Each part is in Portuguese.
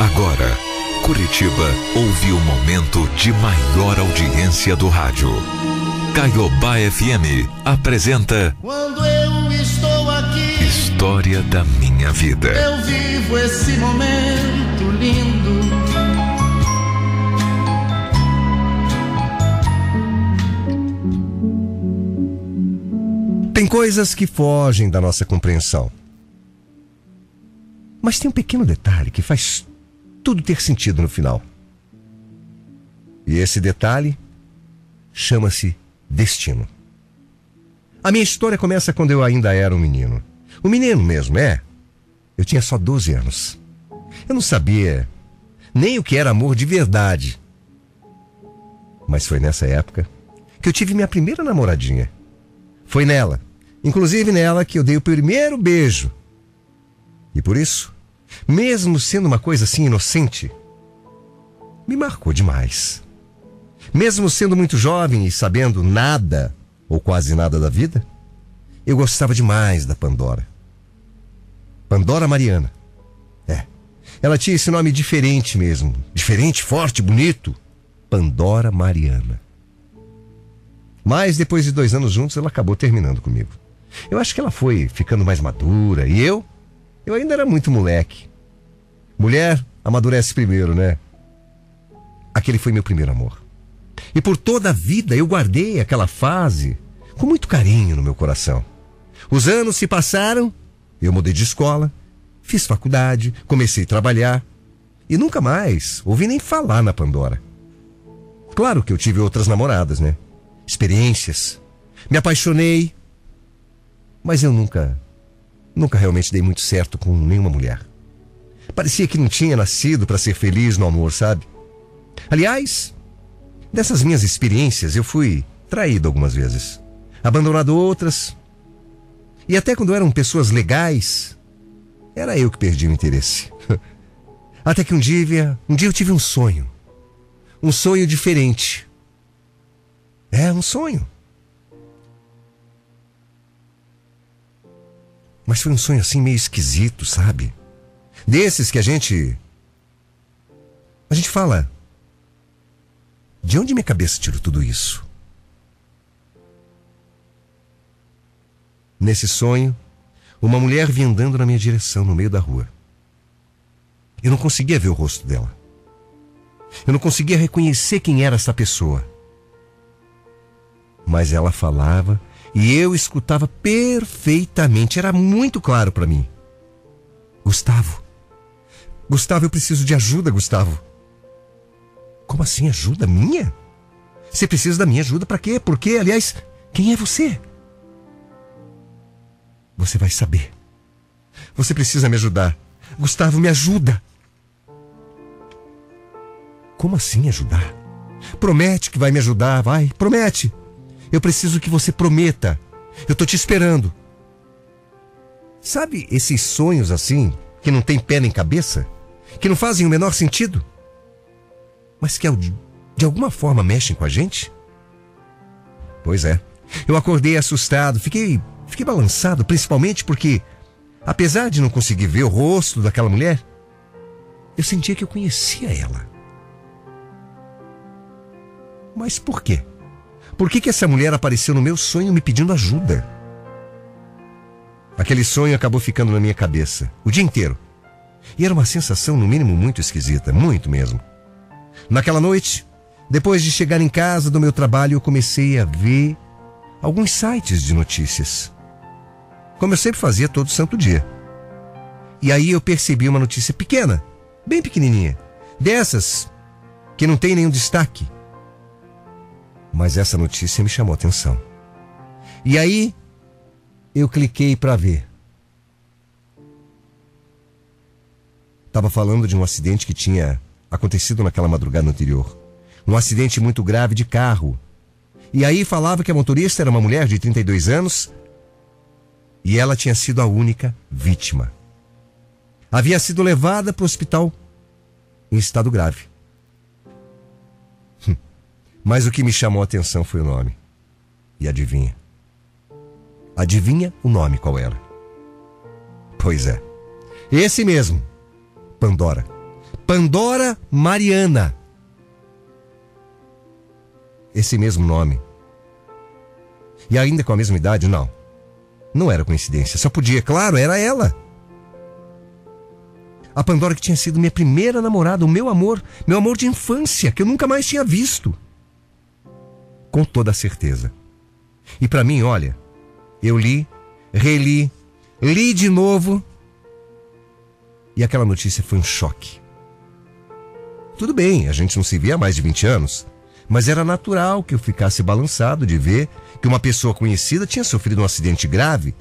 Agora, Curitiba ouve o momento de maior audiência do rádio. Caiobá FM apresenta Quando eu estou aqui, História da Minha Vida. eu vivo esse momento lindo. Tem coisas que fogem da nossa compreensão. Mas tem um pequeno detalhe que faz tudo ter sentido no final. E esse detalhe chama-se destino. A minha história começa quando eu ainda era um menino. Um menino mesmo, é. Eu tinha só 12 anos. Eu não sabia nem o que era amor de verdade. Mas foi nessa época que eu tive minha primeira namoradinha. Foi nela, inclusive nela, que eu dei o primeiro beijo. E por isso, mesmo sendo uma coisa assim inocente, me marcou demais. Mesmo sendo muito jovem e sabendo nada, ou quase nada da vida, eu gostava demais da Pandora. Pandora Mariana. É. Ela tinha esse nome diferente mesmo. Diferente, forte, bonito. Pandora Mariana. Mas depois de dois anos juntos, ela acabou terminando comigo. Eu acho que ela foi ficando mais madura e eu, eu ainda era muito moleque. Mulher amadurece primeiro, né? Aquele foi meu primeiro amor. E por toda a vida eu guardei aquela fase com muito carinho no meu coração. Os anos se passaram, eu mudei de escola, fiz faculdade, comecei a trabalhar e nunca mais ouvi nem falar na Pandora. Claro que eu tive outras namoradas, né? Experiências. Me apaixonei. Mas eu nunca, nunca realmente dei muito certo com nenhuma mulher. Parecia que não tinha nascido para ser feliz no amor, sabe? Aliás, dessas minhas experiências eu fui traído algumas vezes, abandonado outras. E até quando eram pessoas legais, era eu que perdi o interesse. Até que um dia, um dia eu tive um sonho. Um sonho diferente. É um sonho. Mas foi um sonho assim meio esquisito, sabe? Desses que a gente. A gente fala. De onde minha cabeça tirou tudo isso? Nesse sonho, uma mulher vinha andando na minha direção no meio da rua. Eu não conseguia ver o rosto dela. Eu não conseguia reconhecer quem era essa pessoa. Mas ela falava e eu escutava perfeitamente. Era muito claro para mim. Gustavo. Gustavo, eu preciso de ajuda, Gustavo. Como assim ajuda minha? Você precisa da minha ajuda para quê? Por quê? Aliás, quem é você? Você vai saber. Você precisa me ajudar. Gustavo, me ajuda. Como assim ajudar? Promete que vai me ajudar, vai. Promete. Eu preciso que você prometa. Eu tô te esperando. Sabe esses sonhos assim, que não tem pé nem cabeça? Que não fazem o menor sentido? Mas que de alguma forma mexem com a gente? Pois é. Eu acordei assustado, fiquei, fiquei balançado, principalmente porque, apesar de não conseguir ver o rosto daquela mulher, eu sentia que eu conhecia ela. Mas por quê? Por que, que essa mulher apareceu no meu sonho me pedindo ajuda? Aquele sonho acabou ficando na minha cabeça o dia inteiro. E era uma sensação, no mínimo, muito esquisita, muito mesmo. Naquela noite, depois de chegar em casa do meu trabalho, eu comecei a ver alguns sites de notícias. Como eu sempre fazia todo santo dia. E aí eu percebi uma notícia pequena, bem pequenininha, dessas que não tem nenhum destaque. Mas essa notícia me chamou atenção. E aí eu cliquei para ver. Estava falando de um acidente que tinha acontecido naquela madrugada anterior. Um acidente muito grave de carro. E aí falava que a motorista era uma mulher de 32 anos e ela tinha sido a única vítima. Havia sido levada para o hospital em estado grave. Mas o que me chamou a atenção foi o nome. E adivinha? Adivinha o nome qual era? Pois é. Esse mesmo. Pandora. Pandora Mariana. Esse mesmo nome. E ainda com a mesma idade, não. Não era coincidência. Só podia, claro, era ela. A Pandora que tinha sido minha primeira namorada, o meu amor, meu amor de infância, que eu nunca mais tinha visto. Com toda certeza. E para mim, olha, eu li, reli, li de novo. E aquela notícia foi um choque. Tudo bem, a gente não se via há mais de 20 anos, mas era natural que eu ficasse balançado de ver que uma pessoa conhecida tinha sofrido um acidente grave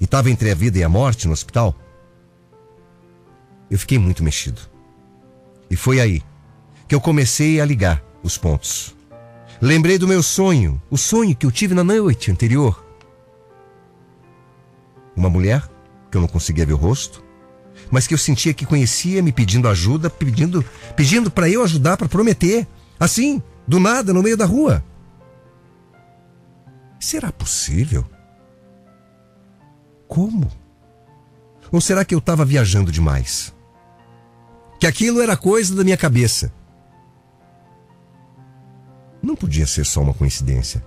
e estava entre a vida e a morte no hospital. Eu fiquei muito mexido. E foi aí que eu comecei a ligar os pontos. Lembrei do meu sonho, o sonho que eu tive na noite anterior. Uma mulher que eu não conseguia ver o rosto, mas que eu sentia que conhecia me pedindo ajuda, pedindo, pedindo para eu ajudar, para prometer, assim, do nada, no meio da rua. Será possível? Como? Ou será que eu estava viajando demais? que aquilo era coisa da minha cabeça. Não podia ser só uma coincidência.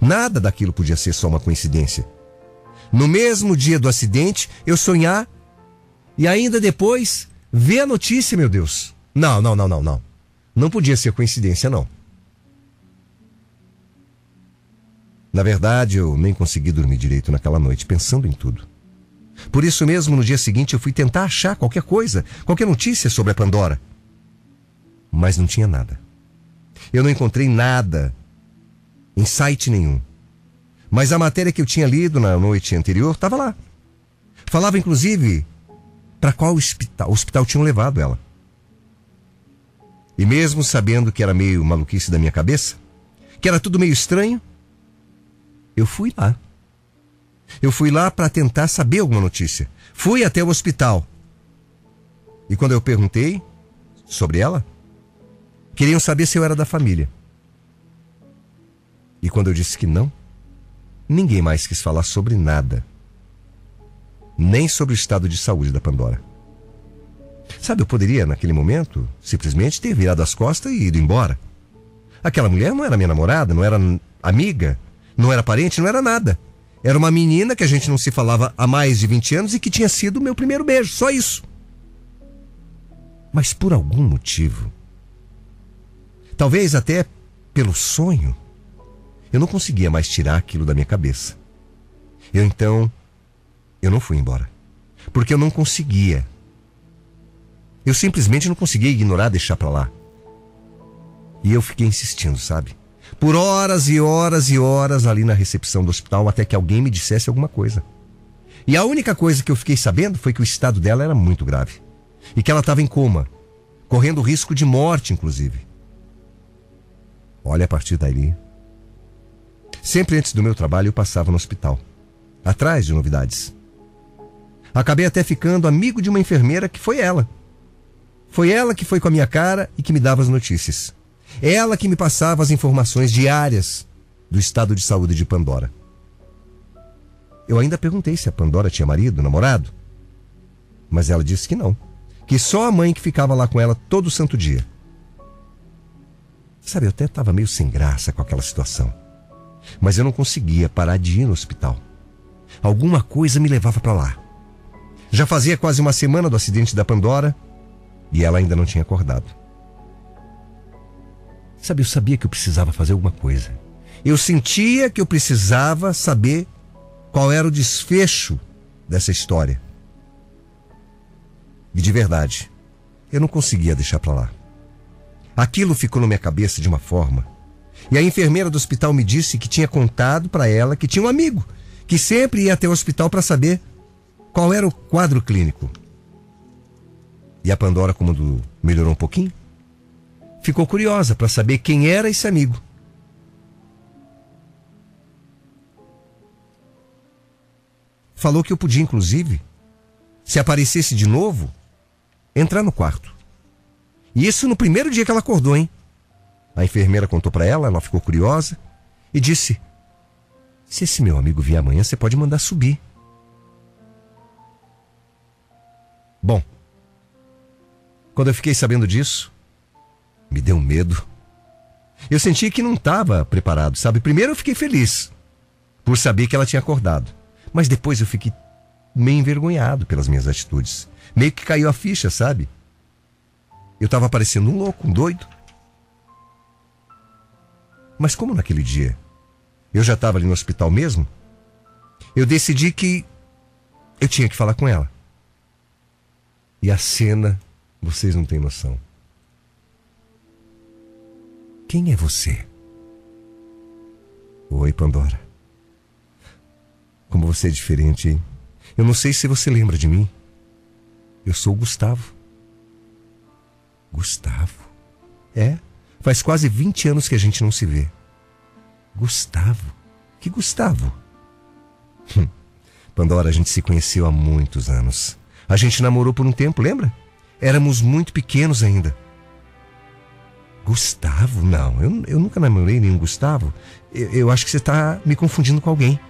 Nada daquilo podia ser só uma coincidência. No mesmo dia do acidente, eu sonhar e ainda depois ver a notícia, meu Deus. Não, não, não, não, não. Não podia ser coincidência, não. Na verdade, eu nem consegui dormir direito naquela noite, pensando em tudo. Por isso mesmo, no dia seguinte, eu fui tentar achar qualquer coisa, qualquer notícia sobre a Pandora. Mas não tinha nada. Eu não encontrei nada em site nenhum. Mas a matéria que eu tinha lido na noite anterior estava lá. Falava, inclusive, para qual hospital, hospital tinham levado ela. E mesmo sabendo que era meio maluquice da minha cabeça, que era tudo meio estranho, eu fui lá. Eu fui lá para tentar saber alguma notícia. Fui até o hospital. E quando eu perguntei sobre ela, queriam saber se eu era da família. E quando eu disse que não, ninguém mais quis falar sobre nada. Nem sobre o estado de saúde da Pandora. Sabe, eu poderia, naquele momento, simplesmente ter virado as costas e ido embora. Aquela mulher não era minha namorada, não era amiga, não era parente, não era nada. Era uma menina que a gente não se falava há mais de 20 anos e que tinha sido o meu primeiro beijo, só isso. Mas por algum motivo, talvez até pelo sonho, eu não conseguia mais tirar aquilo da minha cabeça. Eu então, eu não fui embora, porque eu não conseguia. Eu simplesmente não conseguia ignorar, deixar para lá. E eu fiquei insistindo, sabe? por horas e horas e horas ali na recepção do hospital até que alguém me dissesse alguma coisa. E a única coisa que eu fiquei sabendo foi que o estado dela era muito grave e que ela estava em coma, correndo risco de morte, inclusive. Olha, a partir daí. Sempre antes do meu trabalho eu passava no hospital, atrás de novidades. Acabei até ficando amigo de uma enfermeira que foi ela. Foi ela que foi com a minha cara e que me dava as notícias. Ela que me passava as informações diárias do estado de saúde de Pandora. Eu ainda perguntei se a Pandora tinha marido, namorado. Mas ela disse que não. Que só a mãe que ficava lá com ela todo santo dia. Sabe, eu até estava meio sem graça com aquela situação. Mas eu não conseguia parar de ir no hospital. Alguma coisa me levava para lá. Já fazia quase uma semana do acidente da Pandora e ela ainda não tinha acordado. Sabe, eu sabia que eu precisava fazer alguma coisa. Eu sentia que eu precisava saber qual era o desfecho dessa história. E de verdade, eu não conseguia deixar para lá. Aquilo ficou na minha cabeça de uma forma. E a enfermeira do hospital me disse que tinha contado para ela que tinha um amigo que sempre ia até o hospital para saber qual era o quadro clínico. E a Pandora, como melhorou um pouquinho, ficou curiosa para saber quem era esse amigo. Falou que eu podia, inclusive, se aparecesse de novo, entrar no quarto. E isso no primeiro dia que ela acordou, hein? A enfermeira contou para ela, ela ficou curiosa e disse: Se esse meu amigo vier amanhã, você pode mandar subir. Bom, Quando eu fiquei sabendo disso, me deu medo. Eu senti que não estava preparado, sabe? Primeiro eu fiquei feliz por saber que ela tinha acordado. Mas depois eu fiquei meio envergonhado pelas minhas atitudes. Meio que caiu a ficha, sabe? Eu estava parecendo um louco, um doido. Mas como naquele dia eu já estava ali no hospital mesmo, eu decidi que eu tinha que falar com ela. E a cena, vocês não têm noção. Quem é você? Oi, Pandora. Como você é diferente, hein? Eu não sei se você lembra de mim. Eu sou o Gustavo. Gustavo? É, faz quase 20 anos que a gente não se vê. Gustavo? Que Gustavo? Hum. Pandora, a gente se conheceu há muitos anos. A gente namorou por um tempo, lembra? Éramos muito pequenos ainda. Gustavo? Não, eu, eu nunca namorei nenhum Gustavo. Eu, eu acho que você está me confundindo com alguém.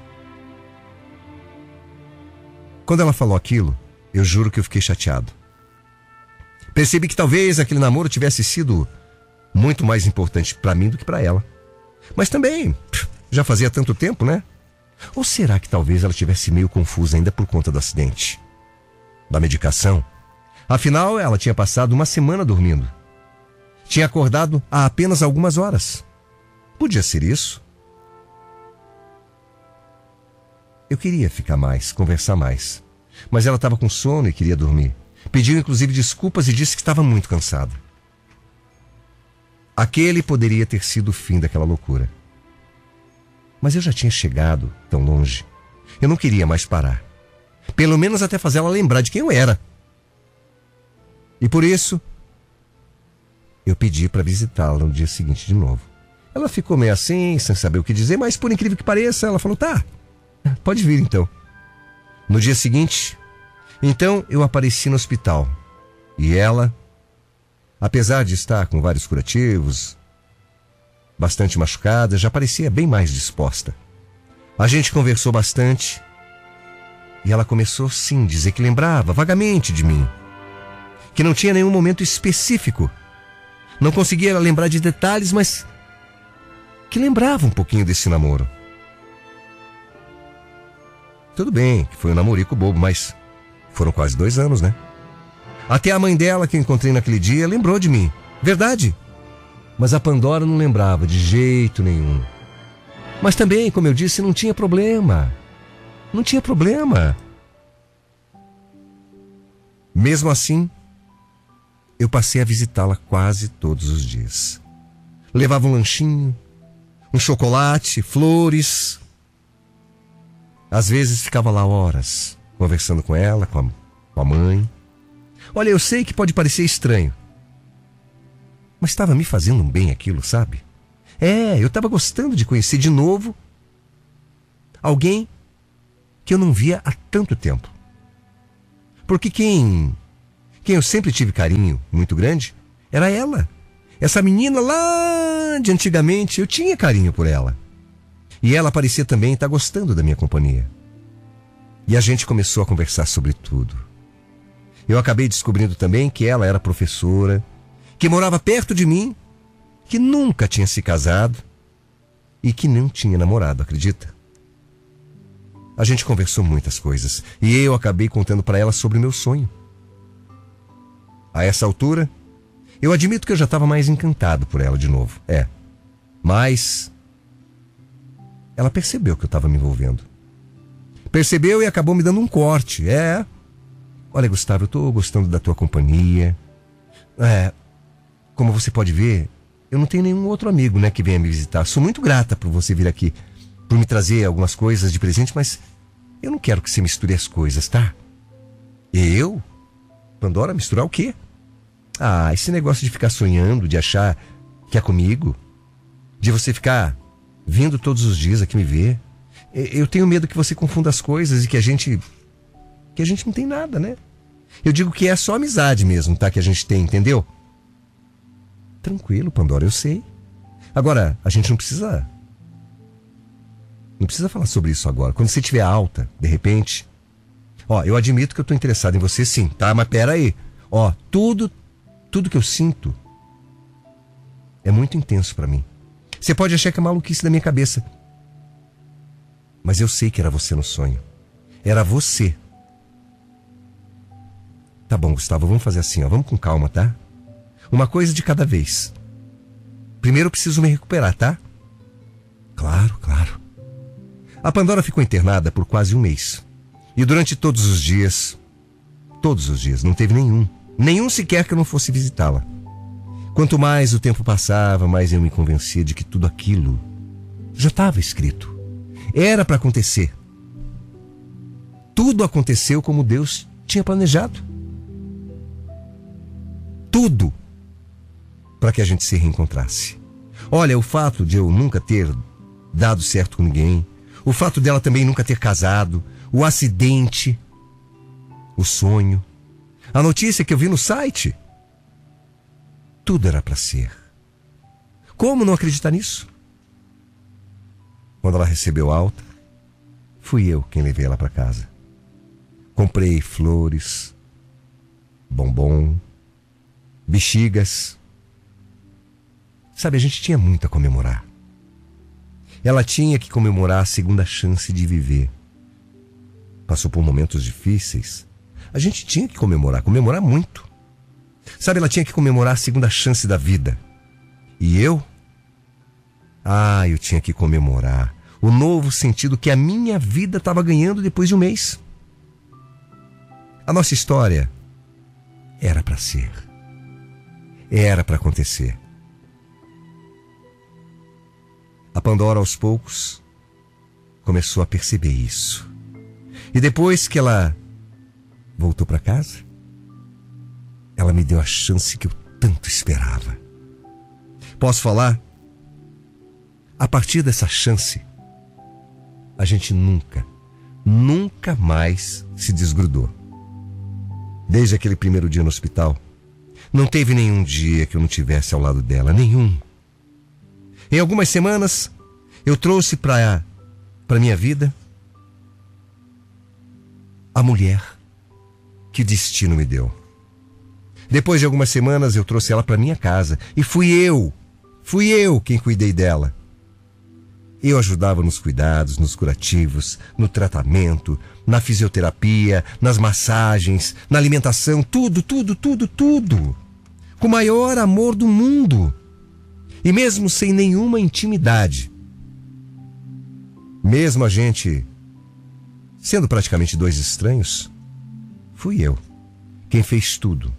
Quando ela falou aquilo, eu juro que eu fiquei chateado. Percebi que talvez aquele namoro tivesse sido muito mais importante para mim do que para ela. Mas também, já fazia tanto tempo, né? Ou será que talvez ela tivesse meio confusa ainda por conta do acidente? Da medicação? Afinal, ela tinha passado uma semana dormindo. Tinha acordado há apenas algumas horas. Podia ser isso. Eu queria ficar mais, conversar mais. Mas ela estava com sono e queria dormir. Pediu inclusive desculpas e disse que estava muito cansada. Aquele poderia ter sido o fim daquela loucura. Mas eu já tinha chegado tão longe. Eu não queria mais parar. Pelo menos até fazer ela lembrar de quem eu era. E por isso, eu pedi para visitá-la no dia seguinte de novo. Ela ficou meio assim, sem saber o que dizer, mas por incrível que pareça, ela falou: tá, pode vir então. No dia seguinte, então eu apareci no hospital. E ela, apesar de estar com vários curativos, bastante machucada, já parecia bem mais disposta. A gente conversou bastante e ela começou sim dizer que lembrava vagamente de mim, que não tinha nenhum momento específico, não conseguia lembrar de detalhes, mas que lembrava um pouquinho desse namoro. Tudo bem, que foi um namorico bobo, mas foram quase dois anos, né? Até a mãe dela, que encontrei naquele dia, lembrou de mim. Verdade. Mas a Pandora não lembrava de jeito nenhum. Mas também, como eu disse, não tinha problema. Não tinha problema. Mesmo assim, eu passei a visitá-la quase todos os dias. Levava um lanchinho, um chocolate, flores. Às vezes ficava lá horas, conversando com ela, com a, com a mãe. Olha, eu sei que pode parecer estranho, mas estava me fazendo um bem aquilo, sabe? É, eu estava gostando de conhecer de novo alguém que eu não via há tanto tempo. Porque quem quem eu sempre tive carinho muito grande era ela. Essa menina lá de antigamente, eu tinha carinho por ela. E ela parecia também estar gostando da minha companhia. E a gente começou a conversar sobre tudo. Eu acabei descobrindo também que ela era professora que morava perto de mim, que nunca tinha se casado e que não tinha namorado, acredita? A gente conversou muitas coisas e eu acabei contando para ela sobre o meu sonho. A essa altura, eu admito que eu já estava mais encantado por ela de novo. É. Mas ela percebeu que eu estava me envolvendo. Percebeu e acabou me dando um corte. É. Olha, Gustavo, eu estou gostando da tua companhia. É, como você pode ver, eu não tenho nenhum outro amigo, né, que venha me visitar. Sou muito grata por você vir aqui, por me trazer algumas coisas de presente, mas eu não quero que você misture as coisas, tá? Eu? Pandora, misturar o quê? Ah, esse negócio de ficar sonhando, de achar que é comigo, de você ficar vindo todos os dias aqui me ver. Eu tenho medo que você confunda as coisas e que a gente. que a gente não tem nada, né? Eu digo que é só amizade mesmo, tá? Que a gente tem, entendeu? Tranquilo, Pandora, eu sei. Agora, a gente não precisa. Não precisa falar sobre isso agora. Quando você estiver alta, de repente. Ó, eu admito que eu tô interessado em você sim, tá? Mas pera aí. Ó, tudo tudo que eu sinto é muito intenso para mim. Você pode achar que é maluquice da minha cabeça. Mas eu sei que era você no sonho. Era você. Tá bom, Gustavo, vamos fazer assim, ó. Vamos com calma, tá? Uma coisa de cada vez. Primeiro eu preciso me recuperar, tá? Claro, claro. A Pandora ficou internada por quase um mês. E durante todos os dias, todos os dias, não teve nenhum, nenhum sequer que eu não fosse visitá-la. Quanto mais o tempo passava, mais eu me convencia de que tudo aquilo já estava escrito. Era para acontecer. Tudo aconteceu como Deus tinha planejado. Tudo para que a gente se reencontrasse. Olha, o fato de eu nunca ter dado certo com ninguém, o fato dela também nunca ter casado, o acidente, o sonho, a notícia que eu vi no site. Tudo era para ser. Como não acreditar nisso? Quando ela recebeu alta, fui eu quem levei ela para casa. Comprei flores, bombom, bexigas. Sabe, a gente tinha muito a comemorar. Ela tinha que comemorar a segunda chance de viver. Passou por momentos difíceis. A gente tinha que comemorar, comemorar muito. Sabe, ela tinha que comemorar a segunda chance da vida. E eu? Ah, eu tinha que comemorar o novo sentido que a minha vida estava ganhando depois de um mês. A nossa história era para ser. Era para acontecer. A Pandora, aos poucos, começou a perceber isso. E depois que ela voltou para casa, ela me deu a chance que eu tanto esperava. Posso falar? A partir dessa chance, a gente nunca, nunca mais se desgrudou. Desde aquele primeiro dia no hospital, não teve nenhum dia que eu não tivesse ao lado dela, nenhum. Em algumas semanas, eu trouxe para para minha vida a mulher que o destino me deu. Depois de algumas semanas, eu trouxe ela para minha casa e fui eu, fui eu quem cuidei dela. Eu ajudava nos cuidados, nos curativos, no tratamento, na fisioterapia, nas massagens, na alimentação, tudo, tudo, tudo, tudo. Com o maior amor do mundo. E mesmo sem nenhuma intimidade. Mesmo a gente sendo praticamente dois estranhos, fui eu quem fez tudo.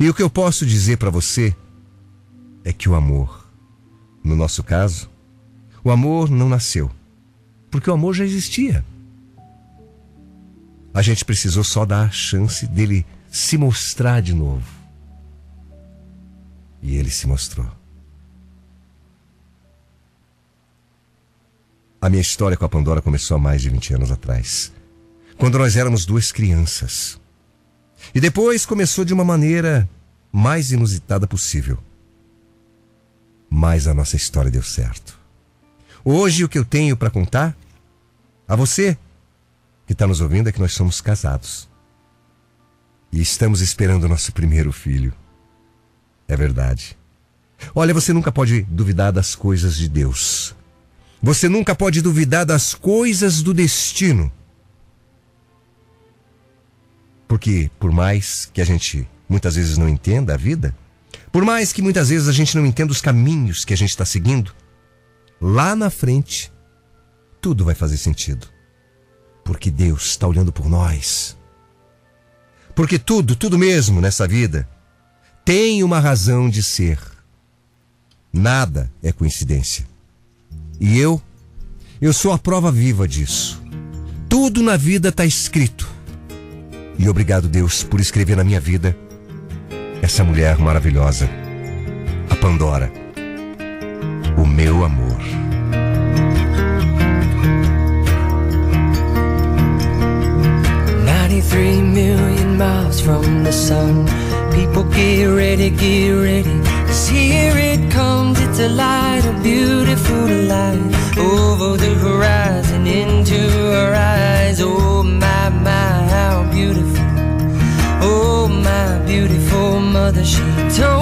E o que eu posso dizer para você é que o amor, no nosso caso, o amor não nasceu, porque o amor já existia. A gente precisou só dar a chance dele se mostrar de novo. E ele se mostrou. A minha história com a Pandora começou há mais de 20 anos atrás, quando nós éramos duas crianças. E depois começou de uma maneira mais inusitada possível. Mas a nossa história deu certo. Hoje o que eu tenho para contar a você que está nos ouvindo é que nós somos casados. E estamos esperando o nosso primeiro filho. É verdade. Olha, você nunca pode duvidar das coisas de Deus. Você nunca pode duvidar das coisas do destino. Porque, por mais que a gente muitas vezes não entenda a vida, por mais que muitas vezes a gente não entenda os caminhos que a gente está seguindo, lá na frente, tudo vai fazer sentido. Porque Deus está olhando por nós. Porque tudo, tudo mesmo nessa vida, tem uma razão de ser. Nada é coincidência. E eu, eu sou a prova viva disso. Tudo na vida está escrito. E obrigado, Deus, por escrever na minha vida essa mulher maravilhosa, a Pandora o meu amor. Ninety-three million miles from the sun. People get ready, get ready. Cause here it comes, it's a light, a beautiful light. Over the horizon, into our eyes. Oh my, my, how beautiful. Oh my beautiful mother, she told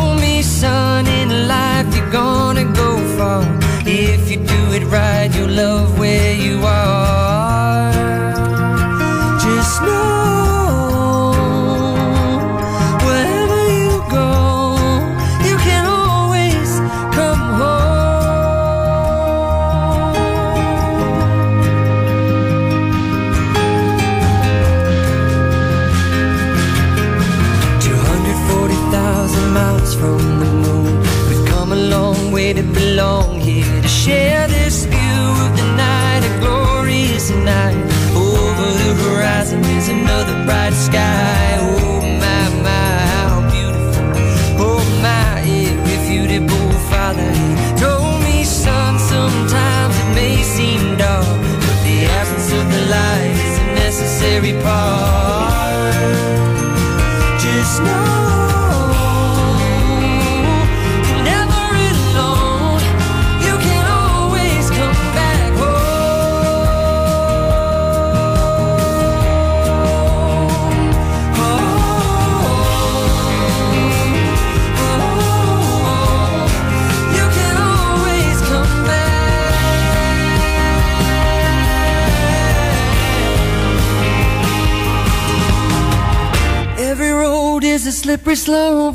slippery slope.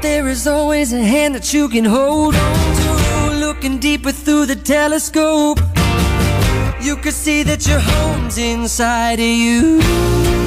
There is always a hand that you can hold on to. Looking deeper through the telescope, you can see that your home's inside of you.